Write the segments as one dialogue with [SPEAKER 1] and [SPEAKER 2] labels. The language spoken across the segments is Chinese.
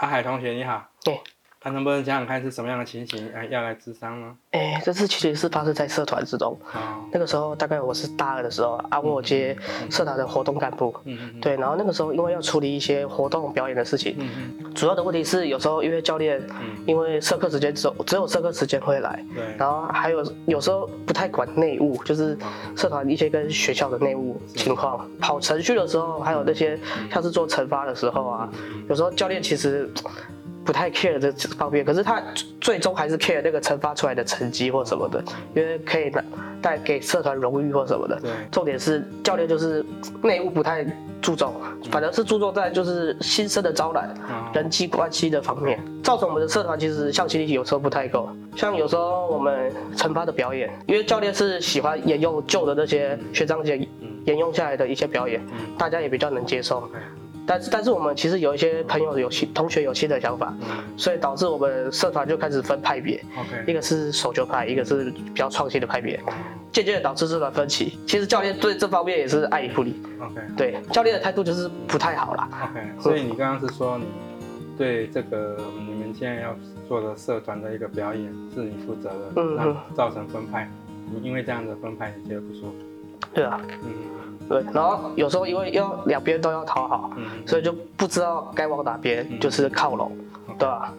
[SPEAKER 1] 阿海同学你好，
[SPEAKER 2] 对，
[SPEAKER 1] 他能不能讲讲看是什么样的情形，哎，要来智商呢？
[SPEAKER 2] 哎，这次其实是发生在社团之中。
[SPEAKER 1] 哦，
[SPEAKER 2] 那个时候大概我是大二的时候啊，我接社团的活动干部。
[SPEAKER 1] 嗯嗯嗯，
[SPEAKER 2] 对，然后那个时候因为要处理一些活动表演的事情，
[SPEAKER 1] 嗯嗯。
[SPEAKER 2] 主要的问题是有时候因为教练
[SPEAKER 1] 嗯，
[SPEAKER 2] 因为社课时间只有只有社课时间会来，
[SPEAKER 1] 对，
[SPEAKER 2] 然后还有有时候不太管内务，就是社团一些跟学校的内务情况，跑程序的时候，还有那些像是做惩罚的时候啊，有时候教练其实不太 care 这方面，可是他最终还是 care 那个惩罚出来的成绩或什么的，因为可以拿带给社团荣誉或什么的。
[SPEAKER 1] 对，
[SPEAKER 2] 重点是教练就是内务不太注重，反而是注重在就是新生的招揽、
[SPEAKER 1] 嗯
[SPEAKER 2] 人际关系的方面，造成我们的社团其实向心力有时候不太够。像有时候我们惩罚的表演，因为教练是喜欢沿用旧的那些学长姐沿用下来的一些表演，
[SPEAKER 1] 嗯
[SPEAKER 2] 大家也比较能接受。但是但是我们其实有一些朋友有新同学有新的想法，
[SPEAKER 1] 嗯
[SPEAKER 2] 所以导致我们社团就开始分派别，一
[SPEAKER 1] ，OK，
[SPEAKER 2] 个是守旧派，一个是比较创新的派别，
[SPEAKER 1] 哦
[SPEAKER 2] 渐渐的导致社团分歧。其实教练对这方面也是爱理不理
[SPEAKER 1] ，，OK，
[SPEAKER 2] 对教练的态度就是不太好啦。
[SPEAKER 1] OK，所以你刚刚是说你对这个你们现在要做的社团的一个表演是你负责的，
[SPEAKER 2] 嗯
[SPEAKER 1] 那造成分派，你因为这样的分派你觉得不舒服？
[SPEAKER 2] 对啊，
[SPEAKER 1] 嗯
[SPEAKER 2] 对，然后有时候因为要两边都要讨好，
[SPEAKER 1] 嗯
[SPEAKER 2] 所以就不知道该往哪边
[SPEAKER 1] 嗯
[SPEAKER 2] 就是靠拢，
[SPEAKER 1] 嗯
[SPEAKER 2] 对吧？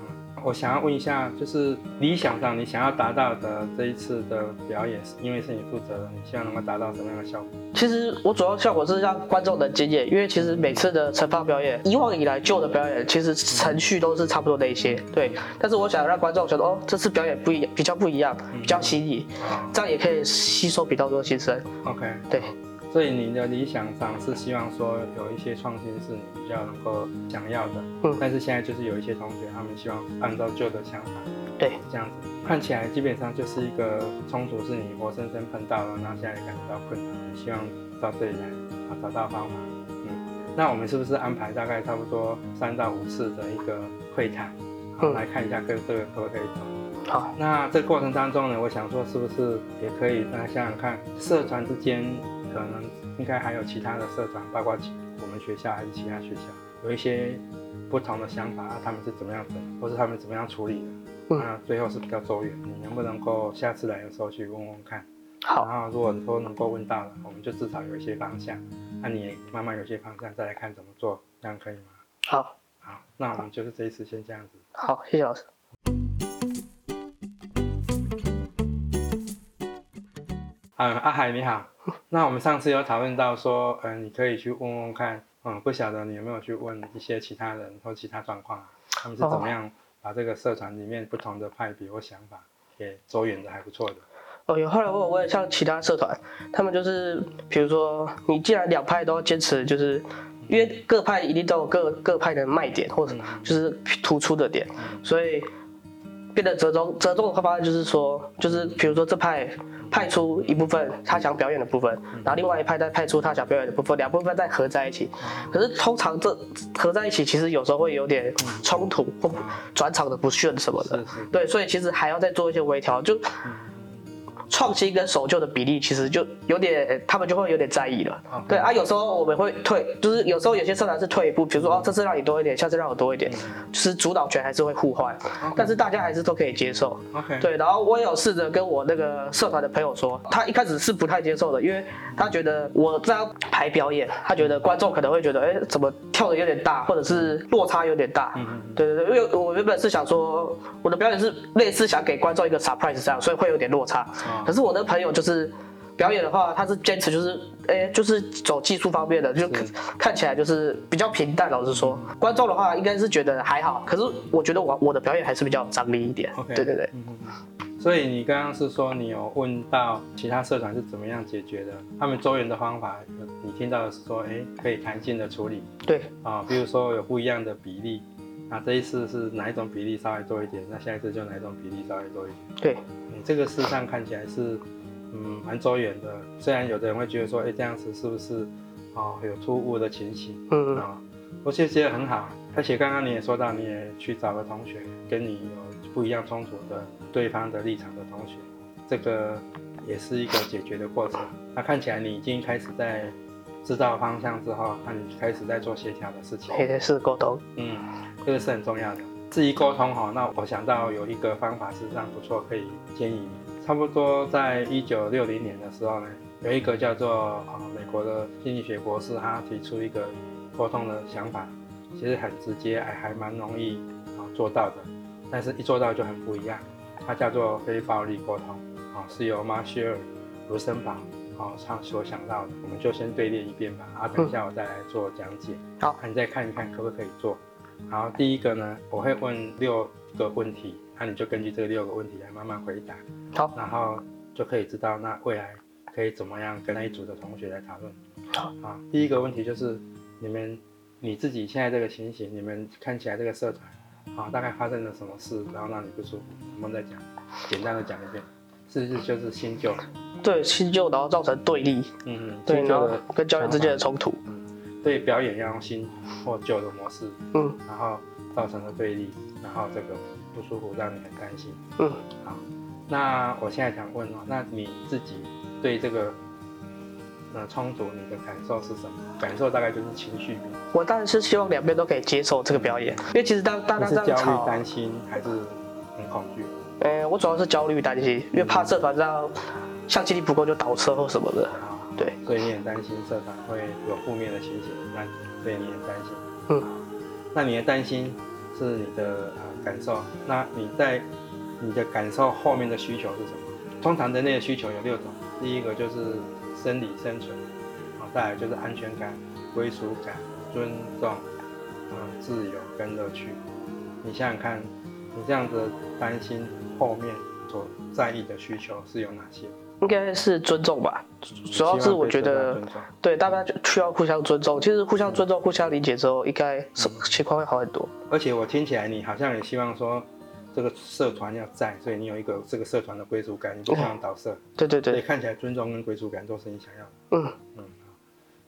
[SPEAKER 1] 我想要问一下，就是理想上你想要达到的这一次的表演，因为是你负责的，你希望能够达到什么样的效果？
[SPEAKER 2] 其实我主要效果是让观众能经验，因为其实每次的惩罚表演，以往以来旧的表演，其实程序都是差不多的一些，对。但是我想让观众觉得，哦，这次表演不一样，比较不一样，比较新颖，
[SPEAKER 1] 啊
[SPEAKER 2] 这样也可以吸收比较多新生
[SPEAKER 1] ，，OK，
[SPEAKER 2] 对。
[SPEAKER 1] 所以你的理想上是希望说有一些创新是你比较能够想要的，
[SPEAKER 2] 嗯。
[SPEAKER 1] 但是现在就是有一些同学他们希望按照旧的想法，
[SPEAKER 2] 对，
[SPEAKER 1] 这样子看起来基本上就是一个冲突，是你活生生碰到了，然后现在也感觉到困难，希望到这里来啊找到方法。嗯，那我们是不是安排大概差不多三到五次的一个会谈，好
[SPEAKER 2] 嗯。
[SPEAKER 1] 来看一下各这个可不可以走？
[SPEAKER 2] 好，
[SPEAKER 1] 那这过程当中呢，我想说是不是也可以大家想想看，社团之间可能应该还有其他的社长，包括其我们学校还是其他学校，有一些不同的想法，他们是怎么样整，或是他们怎么样处理的，
[SPEAKER 2] 嗯
[SPEAKER 1] 那最后是比较周远。你能不能够下次来的时候去问问看？
[SPEAKER 2] 好，
[SPEAKER 1] 然后如果说能够问到了，我们就至少有一些方向，那你慢慢有一些方向，再来看怎么做，这样可以吗？
[SPEAKER 2] 好，
[SPEAKER 1] 好，那我们就是这一次先这样子。
[SPEAKER 2] 好，谢谢老师。
[SPEAKER 1] 嗯，阿海你好。那我们上次有讨论到说，嗯，你可以去问问看，嗯，不晓得你有没有去问一些其他人或其他状况啊，他们是怎么样把这个社团里面不同的派别或想法给走远的还不错的。
[SPEAKER 2] 哦，有后来我有问像其他社团，他们就是比如说，你既然两派都要坚持，就是因为各派一定都有各各派的卖点或者就是突出的点，所以变得折中折中的方案就是说，就是比如说这派派出一部分他想表演的部分，然后另外一派再派出他想表演的部分，两部分再合在一起。可是通常这合在一起，其实有时候会有点冲突或转场的不顺什么的。对，所以其实还要再做一些微调，就创新跟守旧的比例其实就有点，他们就会有点在意了。对啊，有时候我们会退，就是有时候有些社团是退一步，比如说哦，这次让你多一点，下次让我多一点，就是主导权还是会互换，但是大家还是都可以接受。对，然后我也有试着跟我那个社团的朋友说，他一开始是不太接受的，因为他觉得我这样排表演，他觉得观众可能会觉得，哎，怎么跳的有点大，或者是落差有点大。对对对，因为我原本是想说，我的表演是类似想给观众一个 surprise 这样，所以会有点落差。
[SPEAKER 1] 哦
[SPEAKER 2] 可是我的朋友就是表演的话，他是坚持就是，哎，就是走技术方面的，就看起来就是比较平淡。老实说，观众的话应该是觉得还好，可是我觉得我我的表演还是比较有张力一点。
[SPEAKER 1] OK
[SPEAKER 2] 对对对，
[SPEAKER 1] 嗯。所以你刚刚是说你有问到其他社团是怎么样解决的？他们周援的方法，你听到的是说，哎，可以弹性的处理
[SPEAKER 2] 对，
[SPEAKER 1] 啊，比如说有不一样的比例，那这一次是哪一种比例稍微多一点，那下一次就哪一种比例稍微多一点。
[SPEAKER 2] 对，
[SPEAKER 1] 你这个事实上看起来是，嗯，蛮周远的。虽然有的人会觉得说，哎，这样子是不是，哦，有突兀的情形
[SPEAKER 2] 嗯，
[SPEAKER 1] 啊？我其实觉得很好，而且刚刚你也说到，你也去找了同学，跟你有不一样冲突的对方的立场的同学，这个也是一个解决的过程。那看起来你已经开始在知道方向之后，那你开始在做协调的事情。
[SPEAKER 2] 也是沟通。
[SPEAKER 1] 嗯，这个是很重要的。至于沟通哈，那我想到有一个方法是非常不错，可以建议你。差不多在一九六零年的时候呢，有一个叫做啊美国的心理学博士，他提出一个沟通的想法，其实很直接，还还蛮容易啊做到的。但是一做到就很不一样，它叫做非暴力沟通啊，是由马歇尔·卢森堡啊他所想到的。我们就先对列一遍吧，啊，等一下我再来做讲解。
[SPEAKER 2] 好，
[SPEAKER 1] 你再看一看可不可以做。好，第一个呢，我会问六个问题，那你就根据这六个问题来慢慢回答。
[SPEAKER 2] 好，
[SPEAKER 1] 然后就可以知道那未来可以怎么样跟那一组的同学来讨论。
[SPEAKER 2] 好，
[SPEAKER 1] 啊，第一个问题就是你们你自己现在这个情形，你们看起来这个社团，啊，大概发生了什么事，然后让你不舒服，我们再讲，简单的讲一遍，是不是就是新旧？
[SPEAKER 2] 对，新旧，然后造成对立。
[SPEAKER 1] 嗯，
[SPEAKER 2] 对，然后跟教练之间的冲突。
[SPEAKER 1] 对表演要用新或旧的模式，
[SPEAKER 2] 嗯，
[SPEAKER 1] 然后造成了对立，然后这个不舒服让你很担心，
[SPEAKER 2] 嗯，
[SPEAKER 1] 好，那我现在想问哦，那你自己对这个呃冲突你的感受是什么？感受大概就是情绪。
[SPEAKER 2] 我当然是希望两边都可以接受这个表演，因为其实当大家这样
[SPEAKER 1] 吵，是焦虑、担心还是很恐惧？
[SPEAKER 2] 呃，我主要是焦虑、担心，因为怕社团这样向心力不够就倒车或什么的。对，
[SPEAKER 1] 所以你很担心社团会有负面的情形，那所以你很担心。
[SPEAKER 2] 嗯，
[SPEAKER 1] 那你的担心是你的呃感受，那你在你的感受后面的需求是什么？通常人类的需求有六种，第一个就是生理生存，啊，再来就是安全感、归属感、尊重、嗯，自由跟乐趣。你想想看，你这样子担心后面所在意的需求是有哪些？
[SPEAKER 2] 应该是尊重吧，主要是我觉得，对大家就需要互相尊重。其实互相尊重、互相理解之后，应该情况会好很多。
[SPEAKER 1] 而且我听起来，你好像也希望说，这个社团要在，所以你有一个这个社团的归属感，你不想倒社。
[SPEAKER 2] 对对对。
[SPEAKER 1] 所以看起来尊重跟归属感都是你想要的。嗯嗯。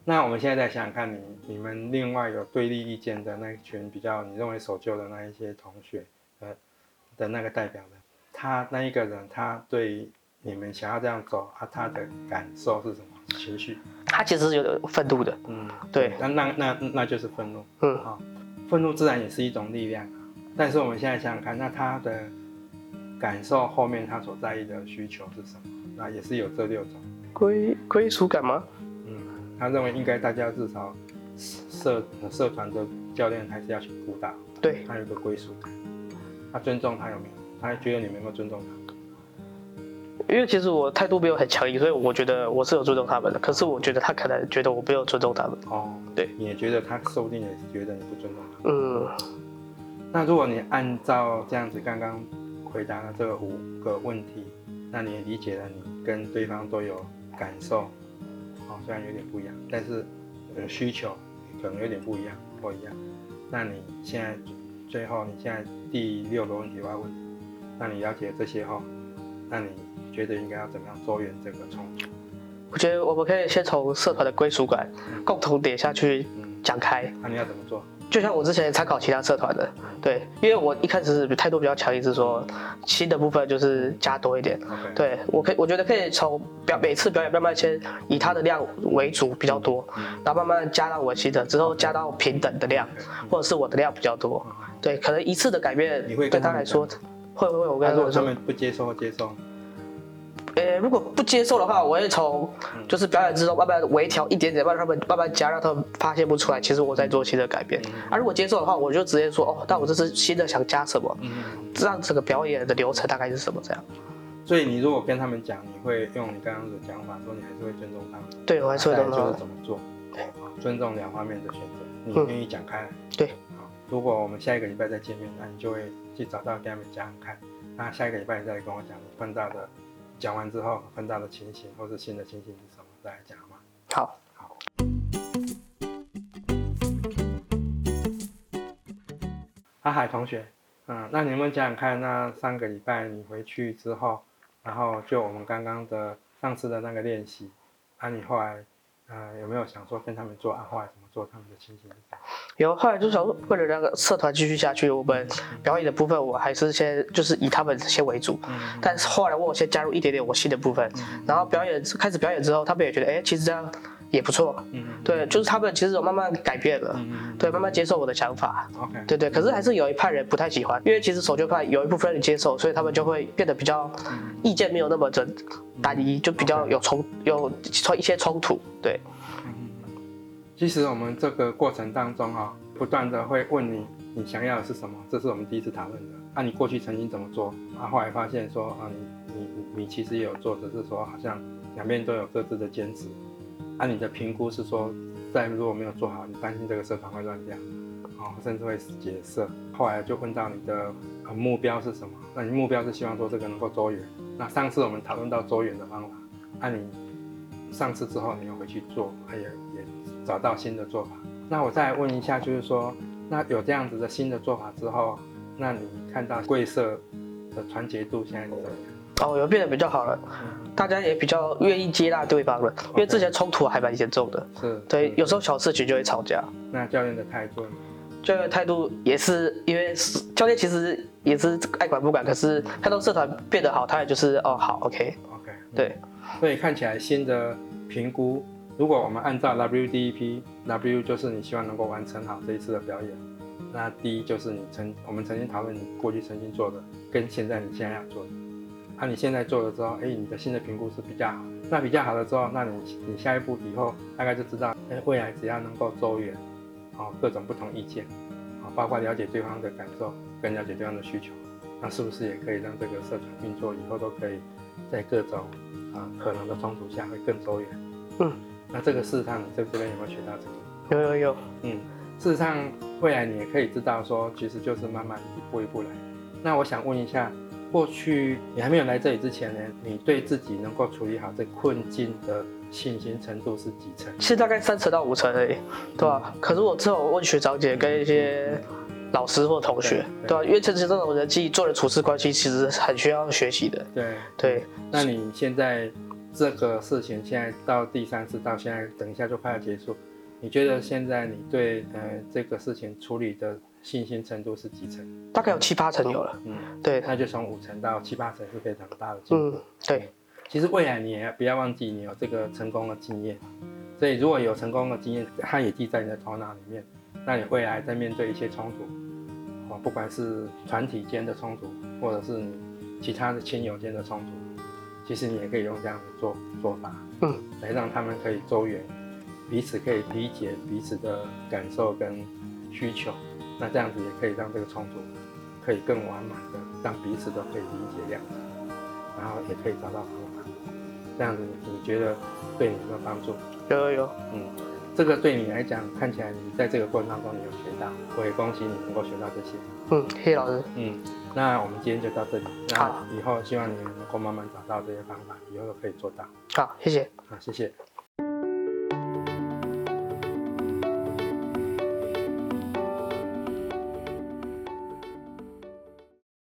[SPEAKER 1] 那我们现在再想想看，你你们另外有对立意见的那一群比较你认为守旧的那一些同学，呃的那个代表的，他那一个人，他对。你们想要这样走啊？他的感受是什么？情绪？
[SPEAKER 2] 他其实是有点愤怒的。嗯，对。
[SPEAKER 1] 那那那那就是愤怒。嗯，好，愤怒自然也是一种力量。但是我们现在想想看，那他的感受后面他所在意的需求是什么？那也是有这六种。
[SPEAKER 2] 归归属感吗？
[SPEAKER 1] 嗯，他认为应该大家至少社社团的教练还是要去辅导。
[SPEAKER 2] 对。
[SPEAKER 1] 他有个归属感。他尊重他有没有？他觉得你们有没有尊重他？
[SPEAKER 2] 因为其实我态度没有很强硬，所以我觉得我是有尊重他们的。可是我觉得他可能觉得我没有尊重他们。哦，对，
[SPEAKER 1] 你也觉得他说不定也觉得你不尊重他。嗯，那如果你按照这样子刚刚回答了这个五个问题，那你也理解了你跟对方都有感受，哦，虽然有点不一样，但是呃需求可能有点不一样或一样。那你现在最后你现在第六个问题我要问，那你了解这些后，那你。觉得应该要怎么样做圆这个冲突？
[SPEAKER 2] 我觉得我们可以先从社团的归属感共同点下去讲开。
[SPEAKER 1] 那你要怎么做？
[SPEAKER 2] 就像我之前参考其他社团的，对，因为我一开始是态度比较强硬，是说新的部分就是加多一点。对我可以，我觉得可以从表每次表演慢慢先以它的量为主比较多，然后慢慢加到我新的，之后加到平等的量，或者是我的量比较多。对，可能一次的改变对他来说会不会我跟他
[SPEAKER 1] 说他们不接受接受？
[SPEAKER 2] 呃，如果不接受的话，我会从就是表演之中慢慢微调一点点，让他们慢慢加，让他们发现不出来，其实我在做新的改变。啊，如果接受的话，我就直接说哦，那我这次新的想加什么，这样整个表演的流程大概是什么这样。
[SPEAKER 1] 所以你如果跟他们讲，你会用你刚刚的讲法说，你还是会尊重他们。
[SPEAKER 2] 对，我还是会尊重。
[SPEAKER 1] 就是怎么做？对，尊重两方面的选择，你愿意讲开。
[SPEAKER 2] 对，
[SPEAKER 1] 好，如果我们下一个礼拜再见面，那你就会去找到跟他们讲看。那下一个礼拜你再来跟我讲你碰到的。讲完之后，碰到的情形或是新的情形是什么，再来讲吗？
[SPEAKER 2] 好，
[SPEAKER 1] 好。阿海同学，嗯，那你们讲讲看，那上个礼拜你回去之后，然后就我们刚刚的上次的那个练习，啊，你后来，呃，有没有想说跟他们做啊？后来怎么做？他们的情形？
[SPEAKER 2] 有，后来就想说为了那个社团继续下去，我们表演的部分我还是先就是以他们先为主。嗯。但是后来问我先加入一点点我新的部分，然后表演开始表演之后，他们也觉得哎，其实这样也不错。
[SPEAKER 1] 嗯
[SPEAKER 2] 对，就是他们其实有慢慢改变了，
[SPEAKER 1] 嗯
[SPEAKER 2] 对，慢慢接受我的想法。
[SPEAKER 1] ，OK，
[SPEAKER 2] 对对，可是还是有一派人不太喜欢，因为其实守旧派有一部分人接受，所以他们就会变得比较意见没有那么的单一，就比较有冲有冲一些冲突。对，
[SPEAKER 1] 其实我们这个过程当中哈、不断的会问你你想要的是什么，这是我们第一次讨论的。啊，你过去曾经怎么做？啊，后来发现说啊，你你你其实也有做，只是说好像两边都有各自的坚持。啊，你的评估是说，在如果没有做好，你担心这个社团会乱掉，哦，甚至会解散。后来就问到你的呃目标是什么？那你目标是希望说这个能够周圆。那上次我们讨论到周圆的方法，啊，你上次之后你又回去做，啊也也找到新的做法。那我再问一下，就是说，那有这样子的新的做法之后，那你看到贵社的团结度现在怎么样？
[SPEAKER 2] 哦，有变得比较好了，大家也比较愿意接纳对方了，因为之前冲突还蛮严重的。
[SPEAKER 1] 是，
[SPEAKER 2] 对，
[SPEAKER 1] 是
[SPEAKER 2] 有时候小事情就会吵架。
[SPEAKER 1] 那教练的态度呢？
[SPEAKER 2] 教练态度也是，因为是教练其实也是爱管不管，可是看到社团变得好，他也就是哦好
[SPEAKER 1] ，OK，OK，嗯
[SPEAKER 2] 对，
[SPEAKER 1] 所以看起来新的评估，如果我们按照 WDEP，W 就是你希望能够完成好这一次的表演，那 D 就是你曾我们曾经讨论你过去曾经做的，跟现在你现在要做的。啊，你现在做了之后，哎，你的新的评估是比较好。那比较好了之后，那你你下一步以后大概就知道，哎，未来只要能够周远，哦，各种不同意见，啊、包括了解对方的感受，跟了解对方的需求，那是不是也可以让这个社团运作以后都可以在各种啊、可能的冲突下会更周远？
[SPEAKER 2] 嗯，
[SPEAKER 1] 那这个事实上你在这边有没有学到这个？
[SPEAKER 2] 有有有，
[SPEAKER 1] 嗯，事实上未来你也可以知道说，其实就是慢慢一步一步来。那我想问一下，过去你还没有来这里之前呢，你对自己能够处理好这困境的信心程度是几成？
[SPEAKER 2] 是大概三成到五成而已，对吧、可是我之后问学长姐跟一些老师或同学，
[SPEAKER 1] 对
[SPEAKER 2] 对。吧、因为这这种人际做人处事关系其实很需要学习的，
[SPEAKER 1] 对，
[SPEAKER 2] 对，
[SPEAKER 1] 那你现在这个事情现在到第三次，到现在等一下就快要结束，你觉得现在你对呃这个事情处理的信心程度是几成？
[SPEAKER 2] 大概有七八成有了，
[SPEAKER 1] 嗯，
[SPEAKER 2] 对，
[SPEAKER 1] 那就从五成到七八成是非常大的进步。
[SPEAKER 2] 嗯，对，
[SPEAKER 1] 其实未来你也不要忘记你有这个成功的经验，所以如果有成功的经验，它也记在你的头脑里面，那你未来在面对一些冲突，啊，不管是团体间的冲突，或者是你其他的亲友间的冲突，其实你也可以用这样的做做法，
[SPEAKER 2] 嗯，
[SPEAKER 1] 来让他们可以周圆，彼此可以理解彼此的感受跟需求，那这样子也可以让这个冲突可以更完满的让彼此都可以理解谅解。然后也可以找到方法，这样子你觉得对你有没有帮助？
[SPEAKER 2] 有有有，
[SPEAKER 1] 嗯，这个对你来讲，看起来你在这个过程当中你有学到，我也恭喜你能够学到这些。
[SPEAKER 2] 嗯，谢谢老师，
[SPEAKER 1] 嗯，那我们今天就到这里，那
[SPEAKER 2] 好
[SPEAKER 1] 以后希望你能够慢慢找到这些方法，以后都可以做到。
[SPEAKER 2] 好，谢谢。
[SPEAKER 1] 好，谢谢。